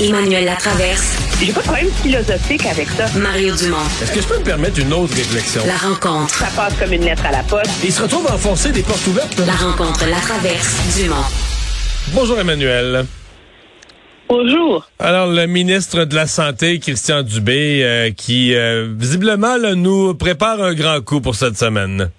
Emmanuel Latraverse. J'ai pas de problème philosophique avec ça. Mario Dumont. Est-ce que je peux me permettre une autre réflexion? La rencontre. Ça passe comme une lettre à la poste. Il se retrouve à enfoncer des portes ouvertes. La rencontre, la traverse, Dumont. Bonjour Emmanuel. Bonjour. Alors, le ministre de la Santé, Christian Dubé, euh, qui euh, visiblement là, nous prépare un grand coup pour cette semaine.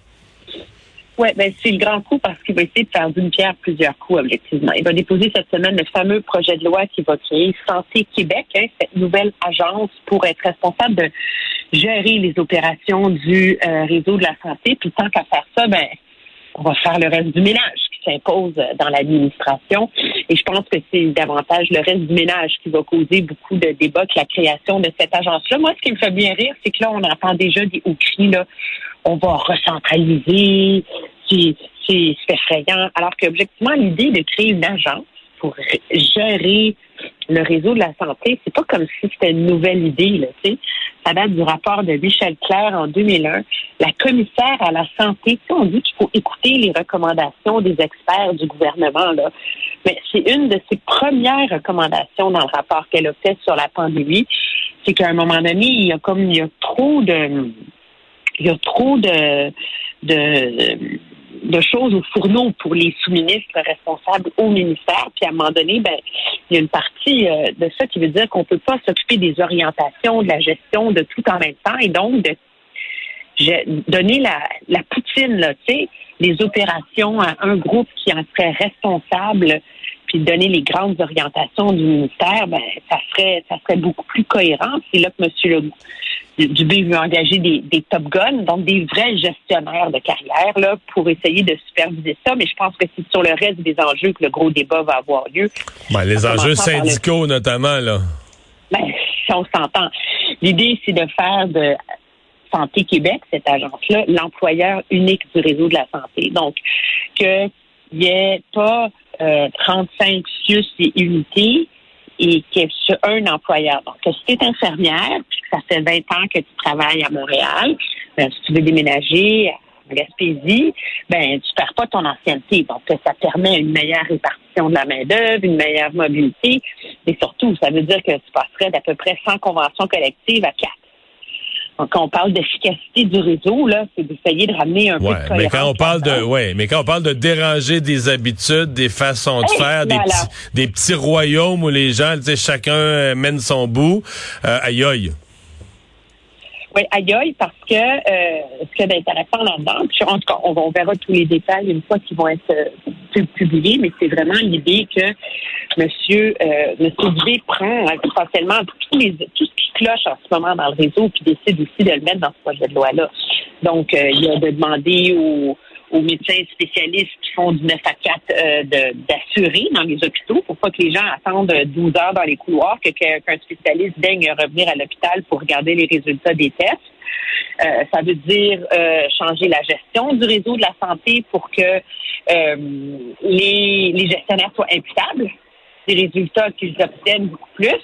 Oui, ben c'est le grand coup parce qu'il va essayer de faire d'une pierre plusieurs coups, objectivement. Il va déposer cette semaine le fameux projet de loi qui va créer Santé Québec, hein, cette nouvelle agence pour être responsable de gérer les opérations du euh, réseau de la santé. Puis tant qu'à faire ça, ben on va faire le reste du ménage qui s'impose dans l'administration. Et je pense que c'est davantage le reste du ménage qui va causer beaucoup de débats que la création de cette agence-là. Moi, ce qui me fait bien rire, c'est que là, on entend déjà des hauts cris, là, on va recentraliser, c'est effrayant. Alors qu'objectivement, l'idée de créer une agence pour gérer le réseau de la santé, c'est pas comme si c'était une nouvelle idée. Là, ça date du rapport de Michel Clair en 2001. La commissaire à la santé, on dit qu'il faut écouter les recommandations des experts du gouvernement. Là. Mais c'est une de ses premières recommandations dans le rapport qu'elle a fait sur la pandémie. C'est qu'à un moment donné, il y a comme il y a trop de il y a trop de, de de choses au fourneau pour les sous-ministres responsables au ministère. Puis à un moment donné, ben, il y a une partie euh, de ça qui veut dire qu'on ne peut pas s'occuper des orientations, de la gestion, de tout en même temps, et donc de donner la, la poutine, là, les opérations à un groupe qui en serait responsable, puis donner les grandes orientations du ministère, ben, ça serait, ça serait beaucoup plus cohérent. C'est là que M. Dubé veut engager des, des top guns, donc des vrais gestionnaires de carrière là, pour essayer de superviser ça. Mais je pense que c'est sur le reste des enjeux que le gros débat va avoir lieu. Ben, les enjeux syndicaux notamment, là. Ben, si on s'entend. L'idée, c'est de faire de Santé Québec, cette agence-là, l'employeur unique du réseau de la santé. Donc, qu'il n'y ait pas euh, 35 SUS et unités et qu'il y ait un employeur. Donc, si tu es infirmière, ça fait 20 ans que tu travailles à Montréal, ben, si tu veux déménager à Gaspésie, ben tu perds pas ton ancienneté. Donc, ça permet une meilleure répartition de la main-d'œuvre, une meilleure mobilité. Et surtout, ça veut dire que tu passerais d'à peu près 100 conventions collectives à 4. Quand on parle d'efficacité du réseau, là, c'est d'essayer de ramener un peu de mais quand on parle de, ouais, mais quand on parle de déranger des habitudes, des façons de faire, des petits, des petits royaumes où les gens, tu sais, chacun mène son bout, euh, aïe aïe. Oui, aïe parce que euh, ce qui est intéressant là-dedans, puis en tout cas, on, verra tous les détails une fois qu'ils vont être euh, publiés, mais c'est vraiment l'idée que Monsieur euh, Monsieur Dubé prend essentiellement tous les tout ce qui cloche en ce moment dans le réseau, puis décide aussi de le mettre dans ce projet de loi-là. Donc, euh, il a de demander aux aux médecins spécialistes qui font du 9 à 4 euh, d'assurer dans les hôpitaux pour pas que les gens attendent 12 heures dans les couloirs, que qu'un spécialiste daigne revenir à l'hôpital pour regarder les résultats des tests. Euh, ça veut dire euh, changer la gestion du réseau de la santé pour que euh, les, les gestionnaires soient imputables des résultats qu'ils obtiennent beaucoup plus.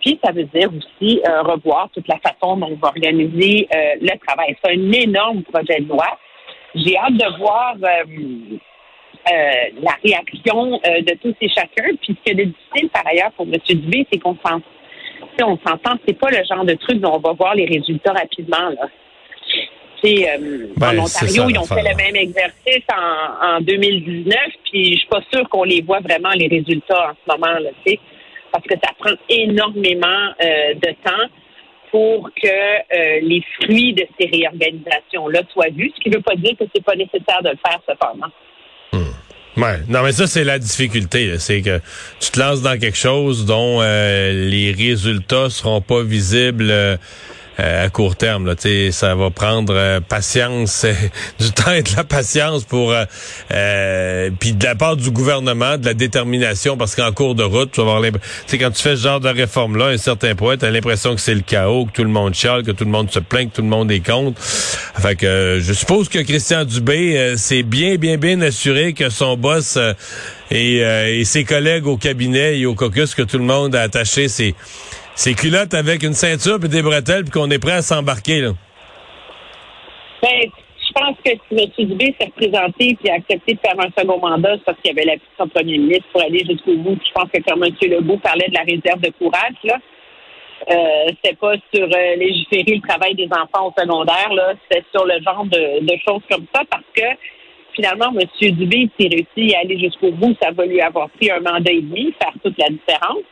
Puis, ça veut dire aussi revoir toute la façon dont on va organiser le travail. C'est un énorme projet de loi j'ai hâte de voir euh, euh, la réaction euh, de tous et chacun. Puis ce qui est difficile par ailleurs pour M. Dubé, c'est qu'on s'entend. On s'entend, c'est pas le genre de truc dont on va voir les résultats rapidement. Là. Euh, ben, en Ontario, ils ont fait le même exercice en, en 2019, puis je suis pas sûre qu'on les voit vraiment les résultats en ce moment, là, parce que ça prend énormément de temps pour que euh, les fruits de ces réorganisations-là soient vus, ce qui ne veut pas dire que c'est pas nécessaire de le faire cependant. Hmm. Ouais. Non, mais ça, c'est la difficulté. C'est que tu te lances dans quelque chose dont euh, les résultats seront pas visibles. Euh, euh, à court terme. Là, ça va prendre euh, patience, du temps et de la patience pour euh, puis de la part du gouvernement, de la détermination, parce qu'en cours de route, tu vas avoir quand tu fais ce genre de réforme-là, à un certain point, tu as l'impression que c'est le chaos, que tout le monde chiale, que tout le monde se plaint, que tout le monde est contre. Fait que je suppose que Christian Dubé s'est bien, bien, bien assuré que son boss et, et, ses collègues au cabinet et au caucus, que tout le monde a attaché ses ses culottes avec une ceinture et des bretelles puis qu'on est prêt à s'embarquer, là? Ben, je pense que si M. Dubé s'est représenté et a accepté de faire un second mandat, c'est parce qu'il y avait l'appui de son premier ministre pour aller jusqu'au bout. je pense que comme M. Legault parlait de la réserve de courage, là, euh, pas sur euh, légiférer le travail des enfants au secondaire, là, c'était sur le genre de, de choses comme ça, parce que finalement, M. Dubé, s'il réussit à aller jusqu'au bout, ça va lui avoir pris un mandat et demi, faire toute la différence,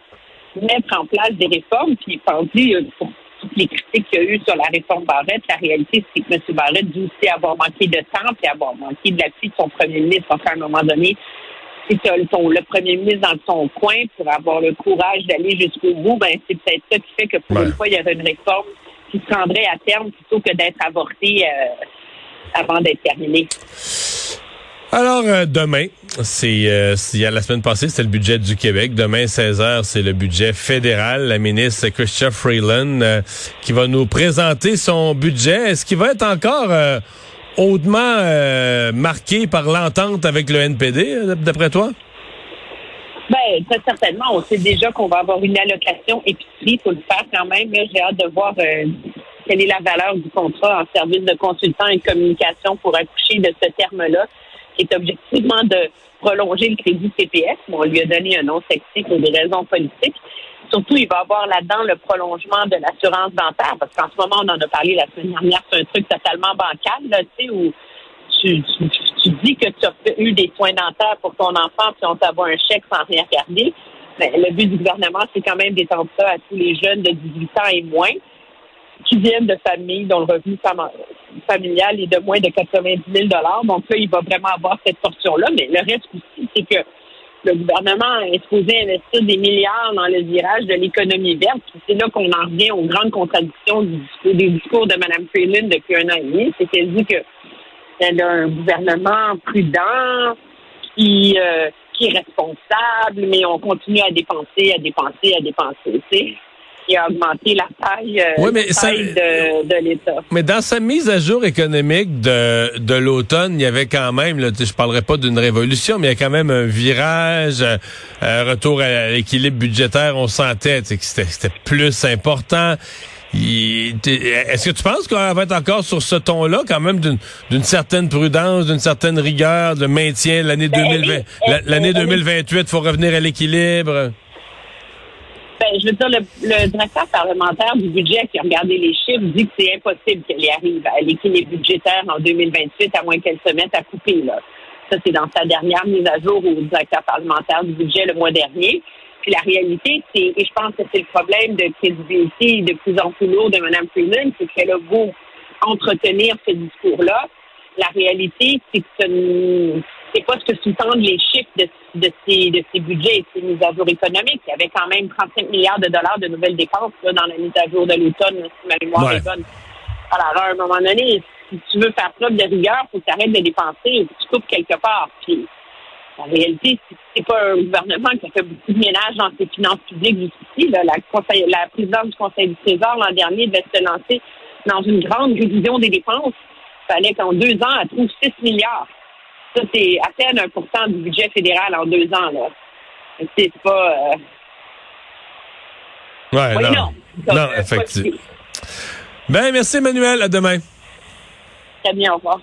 mettre en place des réformes, puis penser euh, pour toutes les critiques qu'il y a eu sur la réforme Barrette, la réalité, c'est que M. Barrette dit aussi avoir manqué de temps et avoir manqué de l'appui de son premier ministre. Enfin, à un moment donné, si tu as le, premier ministre dans son coin pour avoir le courage d'aller jusqu'au bout, ben c'est peut-être ça qui fait que pour une fois, il y aurait une réforme qui se rendrait à terme plutôt que d'être avortée euh, avant d'être terminée. Alors, euh, demain, c'est euh, a la semaine passée, c'était le budget du Québec. Demain, 16 h c'est le budget fédéral. La ministre Christian Freeland euh, qui va nous présenter son budget. Est-ce qu'il va être encore hautement marqué par l'entente avec le NPD, d'après toi? Ben, très certainement. On sait déjà qu'on va avoir une allocation épicerie. Faut le faire quand même. J'ai hâte de voir quelle est la valeur du contrat en service de consultant et communication pour accoucher de ce terme-là qui est objectivement de prolonger le crédit CPS. Bon, on lui a donné un nom sexy pour des raisons politiques. Surtout, il va avoir là-dedans le prolongement de l'assurance dentaire, parce qu'en ce moment, on en a parlé la semaine dernière, c'est un truc totalement bancal, là, tu sais, où tu, dis que tu as eu des soins dentaires pour ton enfant, puis on t'envoie un chèque sans rien regarder. Mais le but du gouvernement, c'est quand même d'étendre ça à tous les jeunes de 18 ans et moins qui viennent de familles dont le revenu familial est de moins de 90 000 Donc là, il va vraiment avoir cette portion-là. Mais le reste aussi, c'est que le gouvernement est supposé investir des milliards dans le virage de l'économie verte. C'est là qu'on en revient aux grandes contradictions des discours de Mme Freeland depuis un an et demi. C'est qu'elle dit qu'elle a un gouvernement prudent qui, euh, qui est responsable, mais on continue à dépenser, à dépenser, à dépenser. sais qui a augmenté la taille, euh, de, l'État. Mais dans sa mise à jour économique de, de l'automne, il y avait quand même, là, je parlerai pas d'une révolution, mais il y a quand même un virage, euh, un retour à l'équilibre budgétaire. On sentait que c'était plus important. Est-ce que tu penses qu'on va être encore sur ce ton-là, quand même, d'une certaine prudence, d'une certaine rigueur, de maintien? L'année 2020, ben, l'année 2028, il faut revenir à l'équilibre? Ben, je veux dire, le, directeur parlementaire du budget qui a regardé les chiffres dit que c'est impossible qu'elle y arrive à l'équilibre budgétaire en 2028, à moins qu'elle se mette à couper. Là. Ça, c'est dans sa dernière mise à jour au directeur parlementaire du budget le mois dernier. Puis la réalité, c'est, et je pense que c'est le problème de crédibilité de plus en plus lourd de Mme Freeman, c'est qu'elle a beau entretenir ce discours-là. La réalité, c'est que c'est pas ce que sous-tendent les chiffres de, de, ces, de ces budgets et ces mises à jour économiques. Il y avait quand même 35 milliards de dollars de nouvelles dépenses là, dans la mise à jour de l'automne, si ma mémoire est bonne. Alors, à un moment donné, si tu veux faire preuve de rigueur, il faut que tu arrêtes de dépenser et que tu coupes quelque part. Puis, en réalité, c'est pas un gouvernement qui a fait beaucoup de ménage dans ses finances publiques jusqu'ici. La, la présidente du Conseil du Trésor l'an dernier devait se lancer dans une grande révision des dépenses. Il fallait qu'en deux ans, elle trouve 6 milliards. Ça, c'est à peine 1% du budget fédéral en deux ans. Là. C'est pas. Euh... Ouais, non. Non, effectivement. Ben, merci, Emmanuel. À demain. Très bien, au revoir.